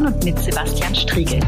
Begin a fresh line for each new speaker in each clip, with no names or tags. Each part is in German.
von und mit Sebastian Striegel.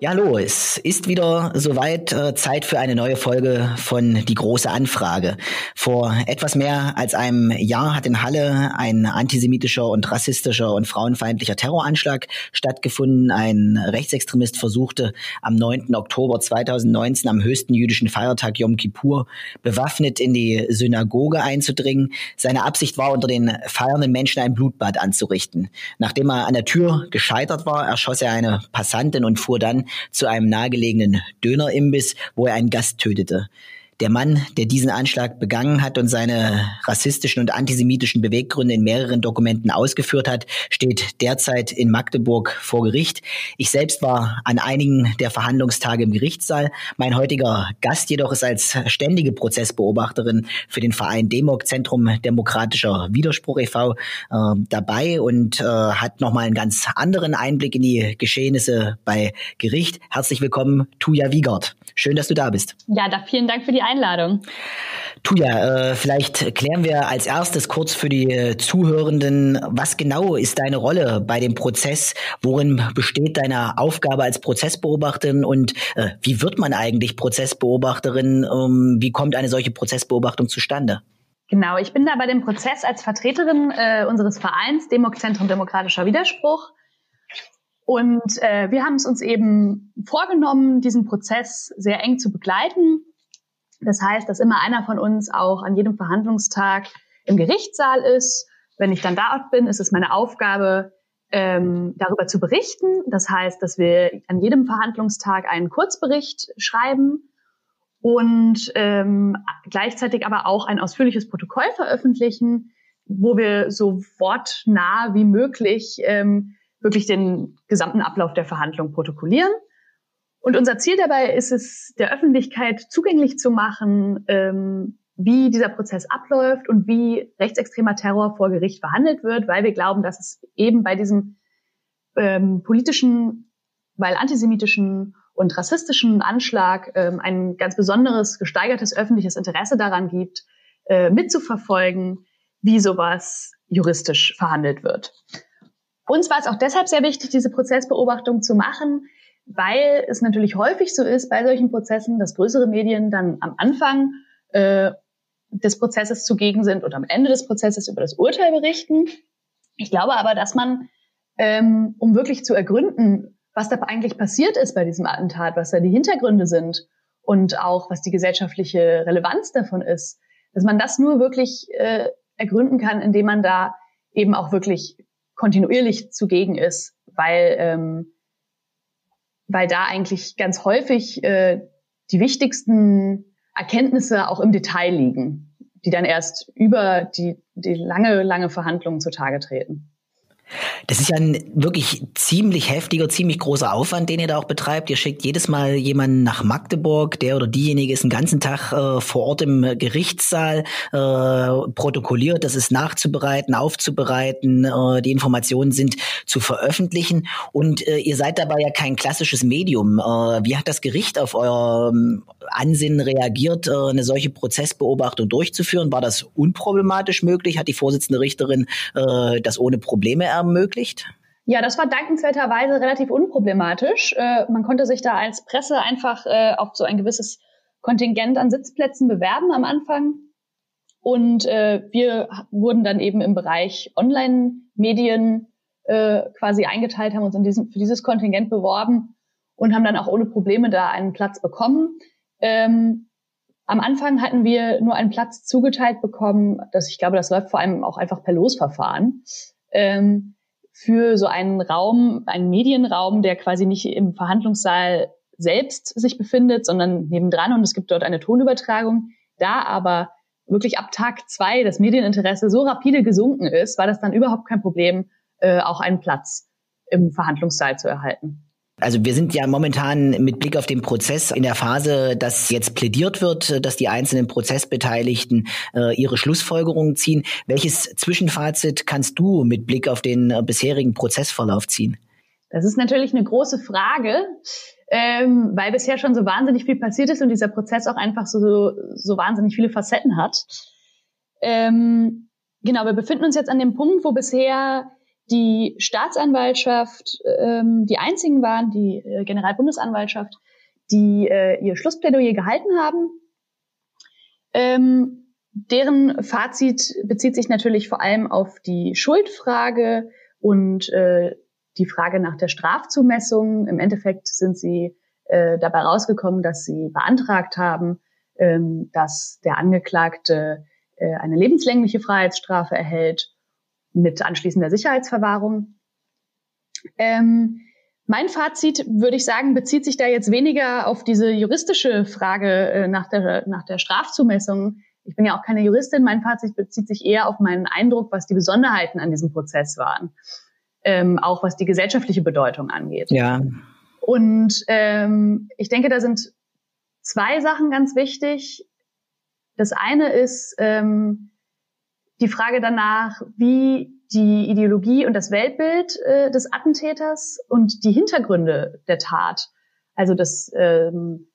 Ja, hallo, es ist wieder soweit äh, Zeit für eine neue Folge von Die große Anfrage. Vor etwas mehr als einem Jahr hat in Halle ein antisemitischer und rassistischer und frauenfeindlicher Terroranschlag stattgefunden. Ein Rechtsextremist versuchte am 9. Oktober 2019 am höchsten jüdischen Feiertag Yom Kippur bewaffnet in die Synagoge einzudringen. Seine Absicht war, unter den feiernden Menschen ein Blutbad anzurichten. Nachdem er an der Tür gescheitert war, erschoss er eine Passantin und fuhr dann zu einem nahegelegenen Dönerimbiss, wo er einen Gast tötete. Der Mann, der diesen Anschlag begangen hat und seine rassistischen und antisemitischen Beweggründe in mehreren Dokumenten ausgeführt hat, steht derzeit in Magdeburg vor Gericht. Ich selbst war an einigen der Verhandlungstage im Gerichtssaal. Mein heutiger Gast jedoch ist als ständige Prozessbeobachterin für den Verein Demok Zentrum Demokratischer Widerspruch e.V. Äh, dabei und äh, hat nochmal einen ganz anderen Einblick in die Geschehnisse bei Gericht. Herzlich willkommen, Tuja Wiegert. Schön, dass du da bist.
Ja, da vielen Dank für die Einladung.
Tuja, äh, vielleicht klären wir als erstes kurz für die äh, Zuhörenden, was genau ist deine Rolle bei dem Prozess? Worin besteht deine Aufgabe als Prozessbeobachterin und äh, wie wird man eigentlich Prozessbeobachterin? Ähm, wie kommt eine solche Prozessbeobachtung zustande?
Genau, ich bin da bei dem Prozess als Vertreterin äh, unseres Vereins Demok Zentrum Demokratischer Widerspruch. Und äh, wir haben es uns eben vorgenommen, diesen Prozess sehr eng zu begleiten das heißt, dass immer einer von uns auch an jedem Verhandlungstag im Gerichtssaal ist. Wenn ich dann dort bin, ist es meine Aufgabe, ähm, darüber zu berichten. Das heißt, dass wir an jedem Verhandlungstag einen Kurzbericht schreiben und ähm, gleichzeitig aber auch ein ausführliches Protokoll veröffentlichen, wo wir so wortnah wie möglich ähm, wirklich den gesamten Ablauf der Verhandlung protokollieren. Und unser Ziel dabei ist es, der Öffentlichkeit zugänglich zu machen, ähm, wie dieser Prozess abläuft und wie rechtsextremer Terror vor Gericht verhandelt wird, weil wir glauben, dass es eben bei diesem ähm, politischen, weil antisemitischen und rassistischen Anschlag ähm, ein ganz besonderes, gesteigertes öffentliches Interesse daran gibt, äh, mitzuverfolgen, wie sowas juristisch verhandelt wird. Uns war es auch deshalb sehr wichtig, diese Prozessbeobachtung zu machen, weil es natürlich häufig so ist bei solchen Prozessen, dass größere Medien dann am Anfang äh, des Prozesses zugegen sind und am Ende des Prozesses über das Urteil berichten. Ich glaube aber, dass man, ähm, um wirklich zu ergründen, was da eigentlich passiert ist bei diesem Attentat, was da die Hintergründe sind und auch was die gesellschaftliche Relevanz davon ist, dass man das nur wirklich äh, ergründen kann, indem man da eben auch wirklich kontinuierlich zugegen ist, weil ähm, weil da eigentlich ganz häufig äh, die wichtigsten Erkenntnisse auch im Detail liegen, die dann erst über die, die lange, lange Verhandlungen zutage treten.
Das ist ja ein wirklich ziemlich heftiger, ziemlich großer Aufwand, den ihr da auch betreibt. Ihr schickt jedes Mal jemanden nach Magdeburg, der oder diejenige ist einen ganzen Tag äh, vor Ort im Gerichtssaal, äh, protokolliert, das ist nachzubereiten, aufzubereiten, äh, die Informationen sind zu veröffentlichen. Und äh, ihr seid dabei ja kein klassisches Medium. Äh, wie hat das Gericht auf euer Ansinnen reagiert, äh, eine solche Prozessbeobachtung durchzuführen? War das unproblematisch möglich? Hat die Vorsitzende Richterin das ohne Probleme erreicht? Ermöglicht?
Ja, das war dankenswerterweise relativ unproblematisch. Äh, man konnte sich da als Presse einfach äh, auf so ein gewisses Kontingent an Sitzplätzen bewerben am Anfang. Und äh, wir wurden dann eben im Bereich Online-Medien äh, quasi eingeteilt, haben uns in diesem, für dieses Kontingent beworben und haben dann auch ohne Probleme da einen Platz bekommen. Ähm, am Anfang hatten wir nur einen Platz zugeteilt bekommen. Das, ich glaube, das läuft vor allem auch einfach per Losverfahren ähm, für so einen Raum, einen Medienraum, der quasi nicht im Verhandlungssaal selbst sich befindet, sondern nebendran und es gibt dort eine Tonübertragung. Da aber wirklich ab Tag zwei das Medieninteresse so rapide gesunken ist, war das dann überhaupt kein Problem, äh, auch einen Platz im Verhandlungssaal zu erhalten.
Also wir sind ja momentan mit Blick auf den Prozess in der Phase, dass jetzt plädiert wird, dass die einzelnen Prozessbeteiligten äh, ihre Schlussfolgerungen ziehen. Welches Zwischenfazit kannst du mit Blick auf den äh, bisherigen Prozessverlauf ziehen?
Das ist natürlich eine große Frage, ähm, weil bisher schon so wahnsinnig viel passiert ist und dieser Prozess auch einfach so, so wahnsinnig viele Facetten hat. Ähm, Genau, wir befinden uns jetzt an dem Punkt, wo bisher die Staatsanwaltschaft ähm, die einzigen waren, die äh, Generalbundesanwaltschaft, die äh, ihr Schlussplädoyer gehalten haben. Ähm, deren Fazit bezieht sich natürlich vor allem auf die Schuldfrage und äh, die Frage nach der Strafzumessung. Im Endeffekt sind sie äh, dabei rausgekommen, dass sie beantragt haben, ähm, dass der Angeklagte äh, eine lebenslängliche Freiheitsstrafe erhält mit anschließender Sicherheitsverwahrung. Ähm, mein Fazit, würde ich sagen, bezieht sich da jetzt weniger auf diese juristische Frage äh, nach, der, nach der Strafzumessung. Ich bin ja auch keine Juristin. Mein Fazit bezieht sich eher auf meinen Eindruck, was die Besonderheiten an diesem Prozess waren. Ähm, auch was die gesellschaftliche Bedeutung angeht.
Ja.
Und ähm, ich denke, da sind zwei Sachen ganz wichtig. Das eine ist ähm, die Frage danach, wie die Ideologie und das Weltbild äh, des Attentäters und die Hintergründe der Tat, also das ähm,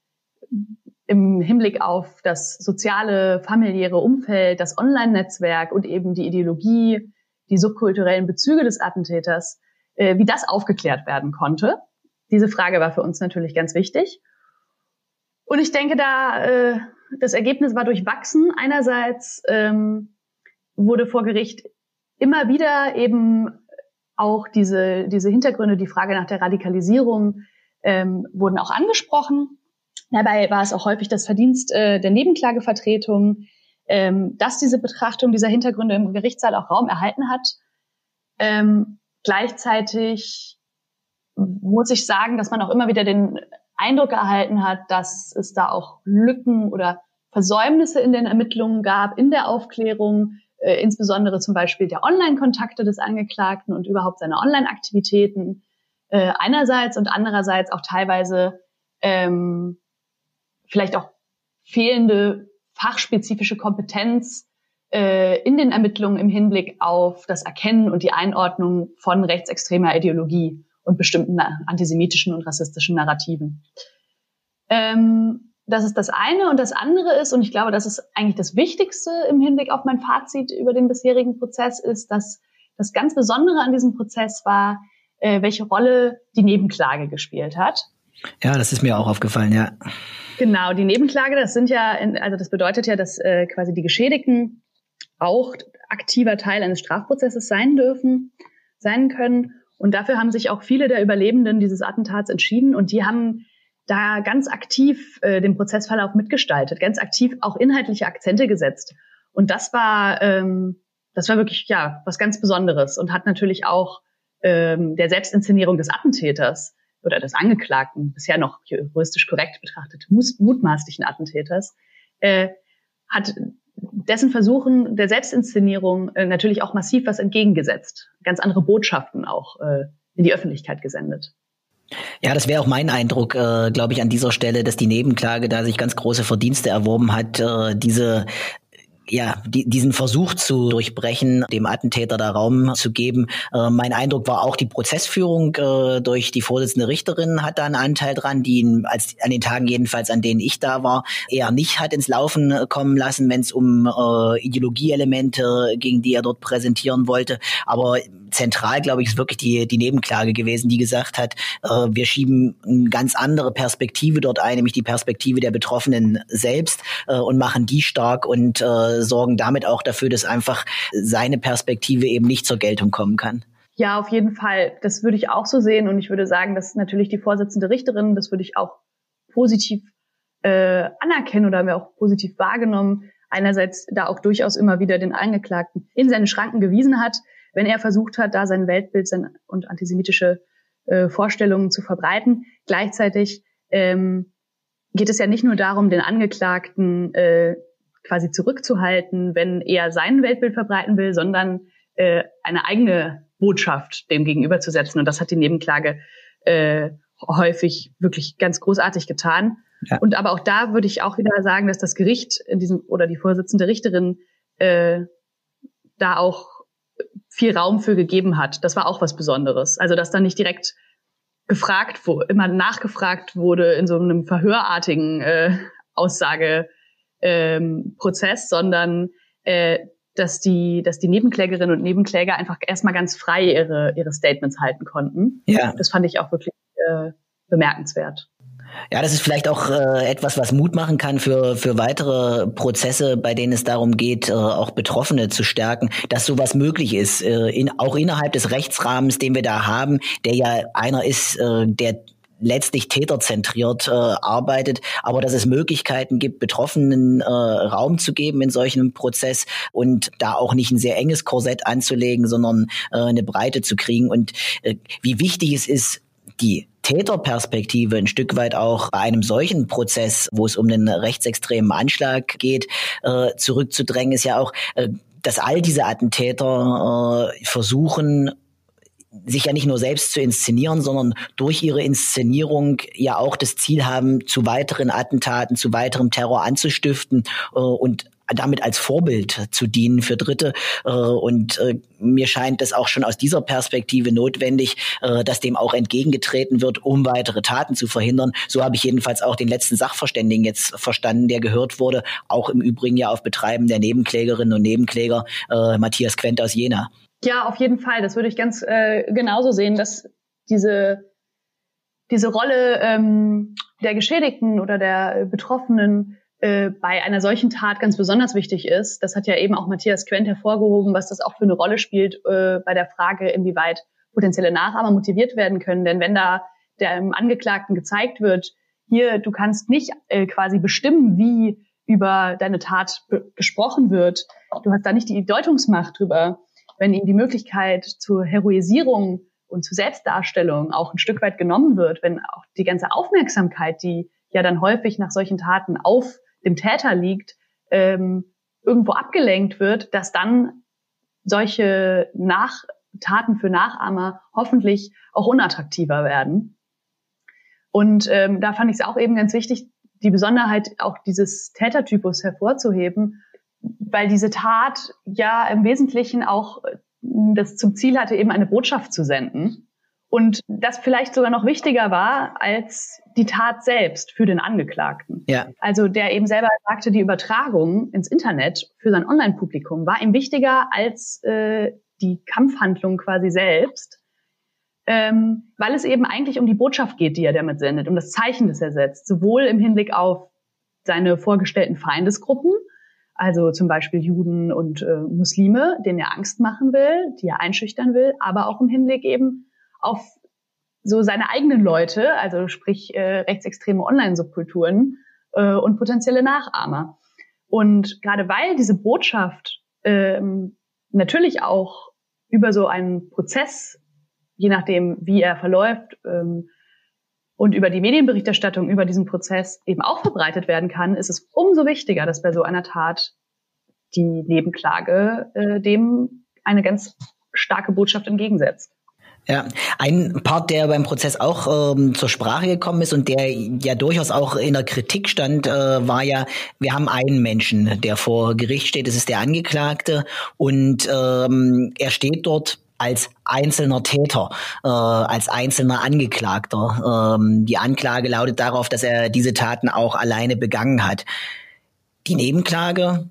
im Hinblick auf das soziale, familiäre Umfeld, das Online-Netzwerk und eben die Ideologie, die subkulturellen Bezüge des Attentäters, äh, wie das aufgeklärt werden konnte. Diese Frage war für uns natürlich ganz wichtig. Und ich denke, da äh, das Ergebnis war durchwachsen. Einerseits ähm, wurde vor Gericht immer wieder eben auch diese, diese Hintergründe, die Frage nach der Radikalisierung ähm, wurden auch angesprochen. Dabei war es auch häufig das Verdienst äh, der Nebenklagevertretung, ähm, dass diese Betrachtung dieser Hintergründe im Gerichtssaal auch Raum erhalten hat. Ähm, gleichzeitig muss ich sagen, dass man auch immer wieder den Eindruck erhalten hat, dass es da auch Lücken oder Versäumnisse in den Ermittlungen gab, in der Aufklärung, äh, insbesondere zum Beispiel der Online-Kontakte des Angeklagten und überhaupt seine Online-Aktivitäten äh, einerseits und andererseits auch teilweise ähm, vielleicht auch fehlende fachspezifische Kompetenz äh, in den Ermittlungen im Hinblick auf das Erkennen und die Einordnung von rechtsextremer Ideologie und bestimmten antisemitischen und rassistischen Narrativen. Ähm, das ist das eine. Und das andere ist, und ich glaube, das ist eigentlich das Wichtigste im Hinblick auf mein Fazit über den bisherigen Prozess, ist, dass das ganz Besondere an diesem Prozess war, äh, welche Rolle die Nebenklage gespielt hat.
Ja, das ist mir auch aufgefallen, ja.
Genau, die Nebenklage, das sind ja, also das bedeutet ja, dass äh, quasi die Geschädigten auch aktiver Teil eines Strafprozesses sein dürfen, sein können. Und dafür haben sich auch viele der Überlebenden dieses Attentats entschieden und die haben da ganz aktiv äh, den Prozessverlauf mitgestaltet, ganz aktiv auch inhaltliche Akzente gesetzt. Und das war, ähm, das war wirklich ja was ganz Besonderes und hat natürlich auch ähm, der Selbstinszenierung des Attentäters oder des Angeklagten, bisher noch juristisch korrekt betrachtet, mutmaßlichen Attentäters, äh, hat dessen Versuchen der Selbstinszenierung äh, natürlich auch massiv was entgegengesetzt, ganz andere Botschaften auch äh, in die Öffentlichkeit gesendet.
Ja, das wäre auch mein Eindruck, äh, glaube ich, an dieser Stelle, dass die Nebenklage da sich ganz große Verdienste erworben hat, äh, diese ja, die, diesen Versuch zu durchbrechen, dem Attentäter da Raum zu geben. Äh, mein Eindruck war auch die Prozessführung äh, durch die Vorsitzende Richterin hat da einen Anteil dran, die ihn als an den Tagen jedenfalls, an denen ich da war, eher nicht hat ins Laufen kommen lassen, wenn es um äh, Ideologieelemente ging, die er dort präsentieren wollte. Aber zentral, glaube ich, ist wirklich die, die Nebenklage gewesen, die gesagt hat, äh, wir schieben eine ganz andere Perspektive dort ein, nämlich die Perspektive der Betroffenen selbst äh, und machen die stark und äh, sorgen damit auch dafür, dass einfach seine Perspektive eben nicht zur Geltung kommen kann.
Ja, auf jeden Fall. Das würde ich auch so sehen und ich würde sagen, dass natürlich die Vorsitzende Richterin, das würde ich auch positiv äh, anerkennen oder wir auch positiv wahrgenommen, einerseits da auch durchaus immer wieder den Angeklagten in seine Schranken gewiesen hat, wenn er versucht hat, da sein Weltbild sein, und antisemitische äh, Vorstellungen zu verbreiten. Gleichzeitig ähm, geht es ja nicht nur darum, den Angeklagten äh, quasi zurückzuhalten, wenn er sein Weltbild verbreiten will, sondern äh, eine eigene Botschaft dem gegenüberzusetzen. Und das hat die Nebenklage äh, häufig wirklich ganz großartig getan. Ja. Und aber auch da würde ich auch wieder sagen, dass das Gericht in diesem oder die Vorsitzende Richterin äh, da auch viel Raum für gegeben hat. Das war auch was Besonderes. Also, dass da nicht direkt gefragt wurde, immer nachgefragt wurde in so einem verhörartigen äh, Aussageprozess, ähm, sondern äh, dass die, dass die Nebenklägerinnen und Nebenkläger einfach erstmal ganz frei ihre, ihre Statements halten konnten. Ja. Das fand ich auch wirklich äh, bemerkenswert.
Ja, das ist vielleicht auch äh, etwas, was Mut machen kann für, für weitere Prozesse, bei denen es darum geht, äh, auch Betroffene zu stärken, dass sowas möglich ist, äh, in, auch innerhalb des Rechtsrahmens, den wir da haben, der ja einer ist, äh, der letztlich täterzentriert äh, arbeitet, aber dass es Möglichkeiten gibt, Betroffenen äh, Raum zu geben in solchen Prozess und da auch nicht ein sehr enges Korsett anzulegen, sondern äh, eine Breite zu kriegen. Und äh, wie wichtig es ist, die Täterperspektive ein Stück weit auch bei einem solchen Prozess, wo es um einen rechtsextremen Anschlag geht, äh, zurückzudrängen, ist ja auch, äh, dass all diese Attentäter äh, versuchen, sich ja nicht nur selbst zu inszenieren, sondern durch ihre Inszenierung ja auch das Ziel haben, zu weiteren Attentaten, zu weiterem Terror anzustiften und damit als Vorbild zu dienen für Dritte. Äh, und äh, mir scheint es auch schon aus dieser Perspektive notwendig, äh, dass dem auch entgegengetreten wird, um weitere Taten zu verhindern. So habe ich jedenfalls auch den letzten Sachverständigen jetzt verstanden, der gehört wurde, auch im Übrigen ja auf Betreiben der Nebenklägerinnen und Nebenkläger Matthias Quent aus Jena.
Ja, auf jeden Fall. Das würde ich ganz äh, genauso sehen, dass diese diese Rolle ähm, der Geschädigten oder der Betroffenen äh, bei einer solchen Tat ganz besonders wichtig ist. Das hat ja eben auch Matthias Quent hervorgehoben, was das auch für eine Rolle spielt äh, bei der Frage, inwieweit potenzielle Nachahmer motiviert werden können. Denn wenn da dem Angeklagten gezeigt wird, hier, du kannst nicht äh, quasi bestimmen, wie über deine Tat gesprochen wird, du hast da nicht die Deutungsmacht drüber, wenn ihm die Möglichkeit zur Heroisierung und zur Selbstdarstellung auch ein Stück weit genommen wird, wenn auch die ganze Aufmerksamkeit, die ja dann häufig nach solchen Taten auf dem Täter liegt, ähm, irgendwo abgelenkt wird, dass dann solche Nach Taten für Nachahmer hoffentlich auch unattraktiver werden. Und ähm, da fand ich es auch eben ganz wichtig, die Besonderheit auch dieses Tätertypus hervorzuheben, weil diese Tat ja im Wesentlichen auch äh, das zum Ziel hatte, eben eine Botschaft zu senden. Und das vielleicht sogar noch wichtiger war als die Tat selbst für den Angeklagten. Ja. Also der eben selber sagte, die Übertragung ins Internet für sein Online-Publikum war ihm wichtiger als äh, die Kampfhandlung quasi selbst, ähm, weil es eben eigentlich um die Botschaft geht, die er damit sendet, um das Zeichen, das er setzt, sowohl im Hinblick auf seine vorgestellten Feindesgruppen, also zum Beispiel Juden und äh, Muslime, denen er Angst machen will, die er einschüchtern will, aber auch im Hinblick eben auf so seine eigenen Leute, also sprich äh, rechtsextreme Online-Subkulturen äh, und potenzielle Nachahmer. Und gerade weil diese Botschaft ähm, natürlich auch über so einen Prozess, je nachdem, wie er verläuft, ähm, und über die Medienberichterstattung über diesen Prozess eben auch verbreitet werden kann, ist es umso wichtiger, dass bei so einer Tat die Nebenklage äh, dem eine ganz starke Botschaft entgegensetzt.
Ja, ein Part, der beim Prozess auch ähm, zur Sprache gekommen ist und der ja durchaus auch in der Kritik stand, äh, war ja, wir haben einen Menschen, der vor Gericht steht, das ist der Angeklagte und ähm, er steht dort als einzelner Täter, äh, als einzelner Angeklagter. Ähm, die Anklage lautet darauf, dass er diese Taten auch alleine begangen hat. Die Nebenklage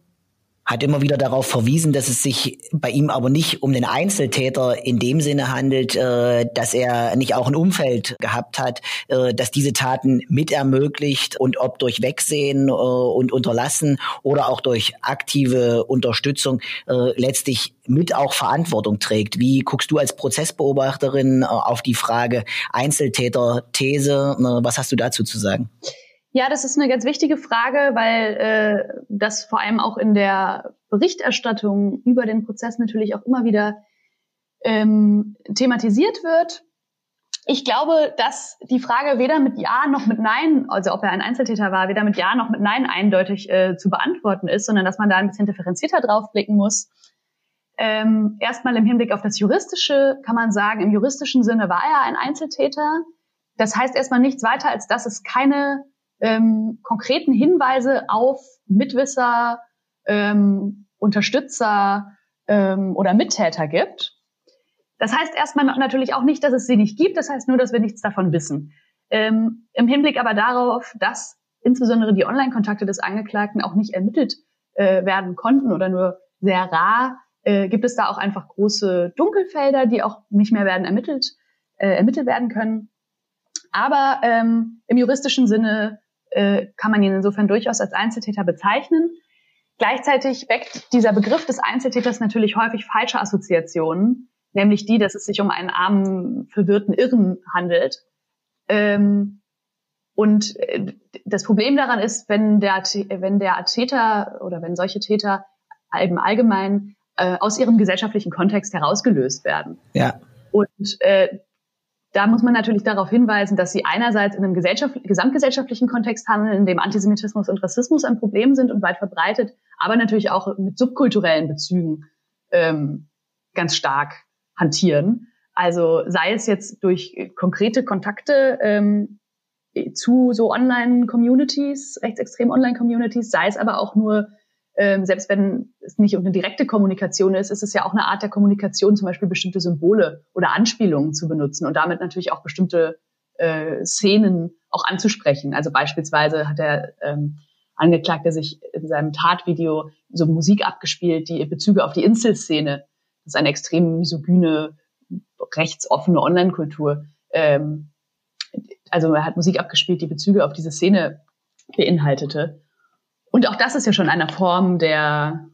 hat immer wieder darauf verwiesen, dass es sich bei ihm aber nicht um den Einzeltäter in dem Sinne handelt, äh, dass er nicht auch ein Umfeld gehabt hat, äh, dass diese Taten mit ermöglicht und ob durch Wegsehen äh, und Unterlassen oder auch durch aktive Unterstützung äh, letztlich mit auch Verantwortung trägt. Wie guckst du als Prozessbeobachterin auf die Frage Einzeltäter-These? Was hast du dazu zu sagen?
Ja, das ist eine ganz wichtige Frage, weil äh, das vor allem auch in der Berichterstattung über den Prozess natürlich auch immer wieder ähm, thematisiert wird. Ich glaube, dass die Frage weder mit Ja noch mit Nein, also ob er ein Einzeltäter war, weder mit Ja noch mit Nein eindeutig äh, zu beantworten ist, sondern dass man da ein bisschen differenzierter drauf blicken muss. Ähm, erstmal im Hinblick auf das Juristische kann man sagen, im juristischen Sinne war er ein Einzeltäter. Das heißt erstmal nichts weiter, als dass es keine ähm, konkreten Hinweise auf Mitwisser, ähm, Unterstützer ähm, oder Mittäter gibt. Das heißt erstmal natürlich auch nicht, dass es sie nicht gibt, das heißt nur, dass wir nichts davon wissen. Ähm, Im Hinblick aber darauf, dass insbesondere die Online-Kontakte des Angeklagten auch nicht ermittelt äh, werden konnten oder nur sehr rar, äh, gibt es da auch einfach große Dunkelfelder, die auch nicht mehr werden ermittelt, äh, ermittelt werden können. Aber ähm, im juristischen Sinne äh, kann man ihn insofern durchaus als Einzeltäter bezeichnen. Gleichzeitig weckt dieser Begriff des Einzeltäters natürlich häufig falsche Assoziationen, nämlich die, dass es sich um einen armen, verwirrten Irren handelt. Ähm, und äh, das Problem daran ist, wenn der, wenn der Täter oder wenn solche Täter im Allgemeinen äh, aus ihrem gesellschaftlichen Kontext herausgelöst werden.
Ja.
Und äh, da muss man natürlich darauf hinweisen, dass sie einerseits in einem gesamtgesellschaftlichen Kontext handeln, in dem Antisemitismus und Rassismus ein Problem sind und weit verbreitet, aber natürlich auch mit subkulturellen Bezügen ähm, ganz stark hantieren. Also sei es jetzt durch konkrete Kontakte ähm, zu so Online-Communities, rechtsextremen Online-Communities, sei es aber auch nur, ähm, selbst wenn es nicht eine direkte Kommunikation ist, ist es ja auch eine Art der Kommunikation, zum Beispiel bestimmte Symbole oder Anspielungen zu benutzen und damit natürlich auch bestimmte äh, Szenen auch anzusprechen. Also beispielsweise hat der ähm, Angeklagte sich in seinem Tatvideo so Musik abgespielt, die Bezüge auf die Inselszene, das ist eine extrem misogyne, rechtsoffene Online-Kultur, ähm, also er hat Musik abgespielt, die Bezüge auf diese Szene beinhaltete. Und auch das ist ja schon eine Form der,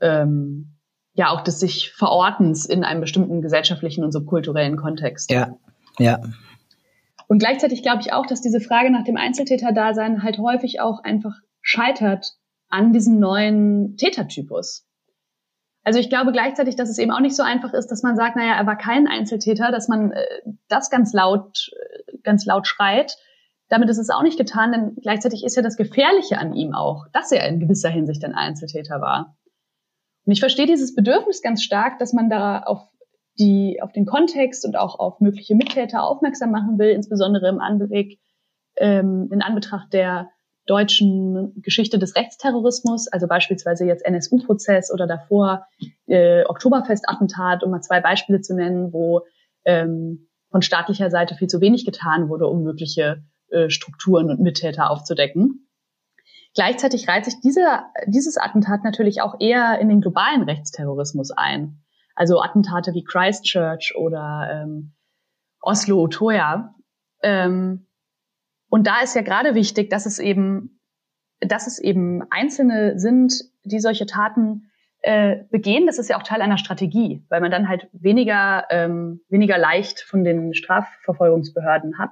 ähm, ja, auch des sich Verortens in einem bestimmten gesellschaftlichen und subkulturellen Kontext.
Ja, ja.
Und gleichzeitig glaube ich auch, dass diese Frage nach dem Einzeltäterdasein halt häufig auch einfach scheitert an diesem neuen Tätertypus. Also ich glaube gleichzeitig, dass es eben auch nicht so einfach ist, dass man sagt, naja, er war kein Einzeltäter, dass man äh, das ganz laut, äh, ganz laut schreit. Damit ist es auch nicht getan, denn gleichzeitig ist ja das Gefährliche an ihm auch, dass er in gewisser Hinsicht ein Einzeltäter war. Und ich verstehe dieses Bedürfnis ganz stark, dass man da auf die, auf den Kontext und auch auf mögliche Mittäter aufmerksam machen will, insbesondere im Anblick, ähm, in Anbetracht der deutschen Geschichte des Rechtsterrorismus, also beispielsweise jetzt NSU-Prozess oder davor äh, Oktoberfest-Attentat, um mal zwei Beispiele zu nennen, wo ähm, von staatlicher Seite viel zu wenig getan wurde, um mögliche äh, Strukturen und Mittäter aufzudecken. Gleichzeitig reiht sich dieser, dieses Attentat natürlich auch eher in den globalen Rechtsterrorismus ein. Also Attentate wie Christchurch oder ähm, Oslo, Utoya. Ähm, und da ist ja gerade wichtig, dass es eben, dass es eben Einzelne sind, die solche Taten äh, begehen. Das ist ja auch Teil einer Strategie, weil man dann halt weniger, ähm, weniger leicht von den Strafverfolgungsbehörden hat,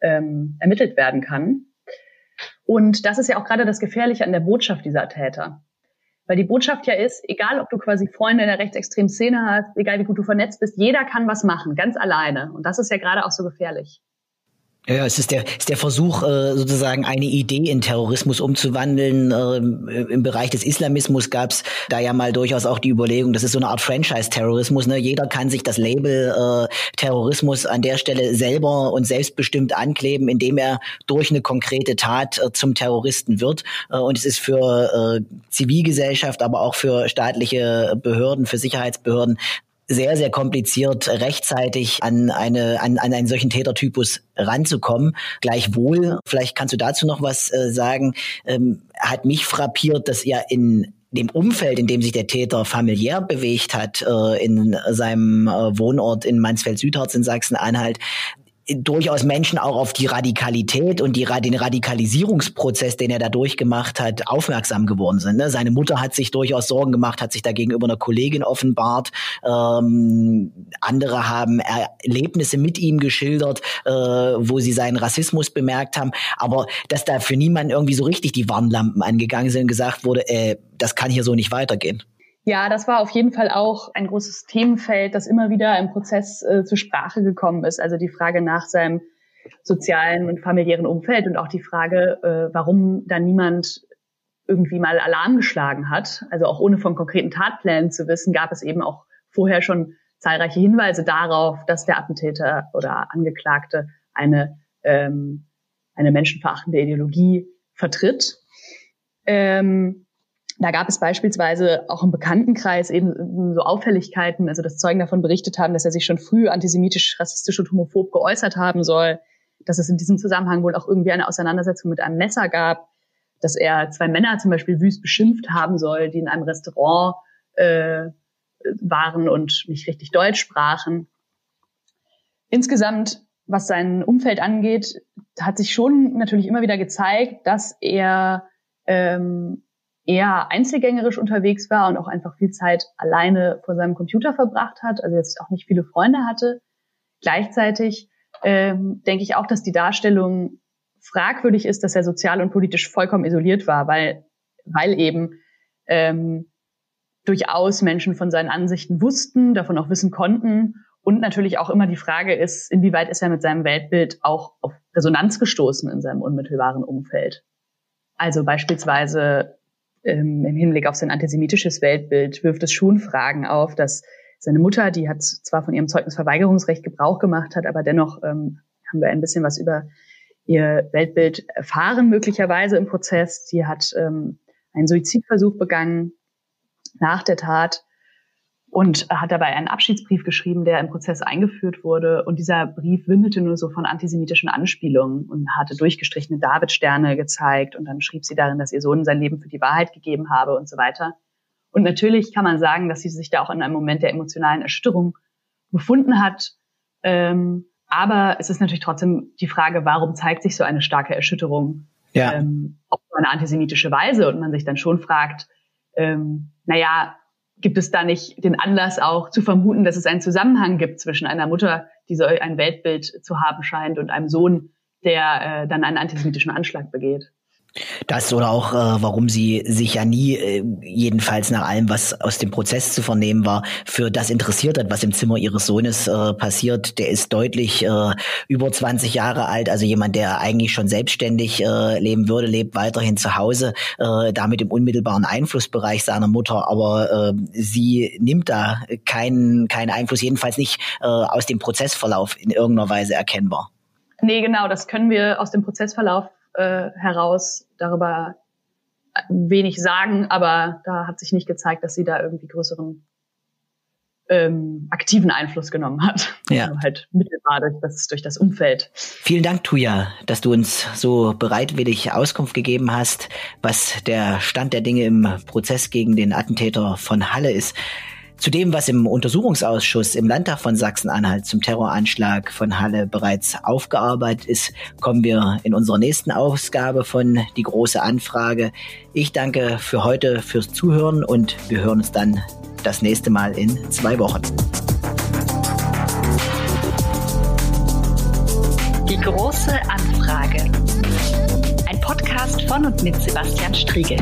ähm, ermittelt werden kann. Und das ist ja auch gerade das Gefährliche an der Botschaft dieser Täter. Weil die Botschaft ja ist, egal ob du quasi Freunde in der rechtsextremen Szene hast, egal wie gut du vernetzt bist, jeder kann was machen, ganz alleine. Und das ist ja gerade auch so gefährlich.
Ja, es ist der, ist der Versuch, äh, sozusagen eine Idee in Terrorismus umzuwandeln. Äh, Im Bereich des Islamismus gab es da ja mal durchaus auch die Überlegung, das ist so eine Art Franchise-Terrorismus. Ne? Jeder kann sich das Label äh, Terrorismus an der Stelle selber und selbstbestimmt ankleben, indem er durch eine konkrete Tat äh, zum Terroristen wird. Äh, und es ist für äh, Zivilgesellschaft, aber auch für staatliche Behörden, für Sicherheitsbehörden sehr, sehr kompliziert, rechtzeitig an, eine, an, an einen solchen Tätertypus ranzukommen. Gleichwohl, vielleicht kannst du dazu noch was äh, sagen, ähm, hat mich frappiert, dass ja in dem Umfeld, in dem sich der Täter familiär bewegt hat, äh, in seinem äh, Wohnort in Mansfeld-Südharz in Sachsen-Anhalt, durchaus Menschen auch auf die Radikalität und die, den Radikalisierungsprozess, den er da durchgemacht hat, aufmerksam geworden sind. Ne? Seine Mutter hat sich durchaus Sorgen gemacht, hat sich da gegenüber einer Kollegin offenbart. Ähm, andere haben Erlebnisse mit ihm geschildert, äh, wo sie seinen Rassismus bemerkt haben. Aber dass da für niemanden irgendwie so richtig die Warnlampen angegangen sind und gesagt wurde, äh, das kann hier so nicht weitergehen.
Ja, das war auf jeden Fall auch ein großes Themenfeld, das immer wieder im Prozess äh, zur Sprache gekommen ist. Also die Frage nach seinem sozialen und familiären Umfeld und auch die Frage, äh, warum da niemand irgendwie mal Alarm geschlagen hat. Also auch ohne von konkreten Tatplänen zu wissen, gab es eben auch vorher schon zahlreiche Hinweise darauf, dass der Attentäter oder Angeklagte eine, ähm, eine menschenverachtende Ideologie vertritt. Ähm, da gab es beispielsweise auch im Bekanntenkreis eben so Auffälligkeiten, also dass Zeugen davon berichtet haben, dass er sich schon früh antisemitisch, rassistisch und homophob geäußert haben soll, dass es in diesem Zusammenhang wohl auch irgendwie eine Auseinandersetzung mit einem Messer gab, dass er zwei Männer zum Beispiel wüst beschimpft haben soll, die in einem Restaurant äh, waren und nicht richtig Deutsch sprachen. Insgesamt, was sein Umfeld angeht, hat sich schon natürlich immer wieder gezeigt, dass er ähm, eher einzelgängerisch unterwegs war und auch einfach viel Zeit alleine vor seinem Computer verbracht hat, also jetzt auch nicht viele Freunde hatte. Gleichzeitig ähm, denke ich auch, dass die Darstellung fragwürdig ist, dass er sozial und politisch vollkommen isoliert war, weil, weil eben ähm, durchaus Menschen von seinen Ansichten wussten, davon auch wissen konnten. Und natürlich auch immer die Frage ist, inwieweit ist er mit seinem Weltbild auch auf Resonanz gestoßen in seinem unmittelbaren Umfeld. Also beispielsweise ähm, im Hinblick auf sein antisemitisches Weltbild wirft es schon Fragen auf, dass seine Mutter, die hat zwar von ihrem Zeugnisverweigerungsrecht Gebrauch gemacht hat, aber dennoch ähm, haben wir ein bisschen was über ihr Weltbild erfahren, möglicherweise im Prozess. Sie hat ähm, einen Suizidversuch begangen nach der Tat und hat dabei einen Abschiedsbrief geschrieben, der im Prozess eingeführt wurde. Und dieser Brief wimmelte nur so von antisemitischen Anspielungen und hatte durchgestrichene Davidsterne gezeigt. Und dann schrieb sie darin, dass ihr Sohn sein Leben für die Wahrheit gegeben habe und so weiter. Und natürlich kann man sagen, dass sie sich da auch in einem Moment der emotionalen Erstörung befunden hat. Ähm, aber es ist natürlich trotzdem die Frage, warum zeigt sich so eine starke Erschütterung ja. ähm, auf eine antisemitische Weise? Und man sich dann schon fragt, ähm, naja, gibt es da nicht den Anlass auch zu vermuten, dass es einen Zusammenhang gibt zwischen einer Mutter, die so ein Weltbild zu haben scheint, und einem Sohn, der äh, dann einen antisemitischen Anschlag begeht?
Das oder auch, äh, warum sie sich ja nie, äh, jedenfalls nach allem, was aus dem Prozess zu vernehmen war, für das interessiert hat, was im Zimmer ihres Sohnes äh, passiert. Der ist deutlich äh, über 20 Jahre alt, also jemand, der eigentlich schon selbstständig äh, leben würde, lebt weiterhin zu Hause, äh, damit im unmittelbaren Einflussbereich seiner Mutter, aber äh, sie nimmt da keinen, keinen Einfluss, jedenfalls nicht äh, aus dem Prozessverlauf in irgendeiner Weise erkennbar.
Nee, genau, das können wir aus dem Prozessverlauf äh, heraus darüber wenig sagen, aber da hat sich nicht gezeigt, dass sie da irgendwie größeren ähm, aktiven Einfluss genommen hat. Ja. Also halt mittelbar durch das, durch das Umfeld.
Vielen Dank, Tuja, dass du uns so bereitwillig Auskunft gegeben hast, was der Stand der Dinge im Prozess gegen den Attentäter von Halle ist. Zu dem, was im Untersuchungsausschuss im Landtag von Sachsen-Anhalt zum Terroranschlag von Halle bereits aufgearbeitet ist, kommen wir in unserer nächsten Ausgabe von Die große Anfrage. Ich danke für heute fürs Zuhören und wir hören uns dann das nächste Mal in zwei Wochen.
Die große Anfrage. Ein Podcast von und mit Sebastian Striegel.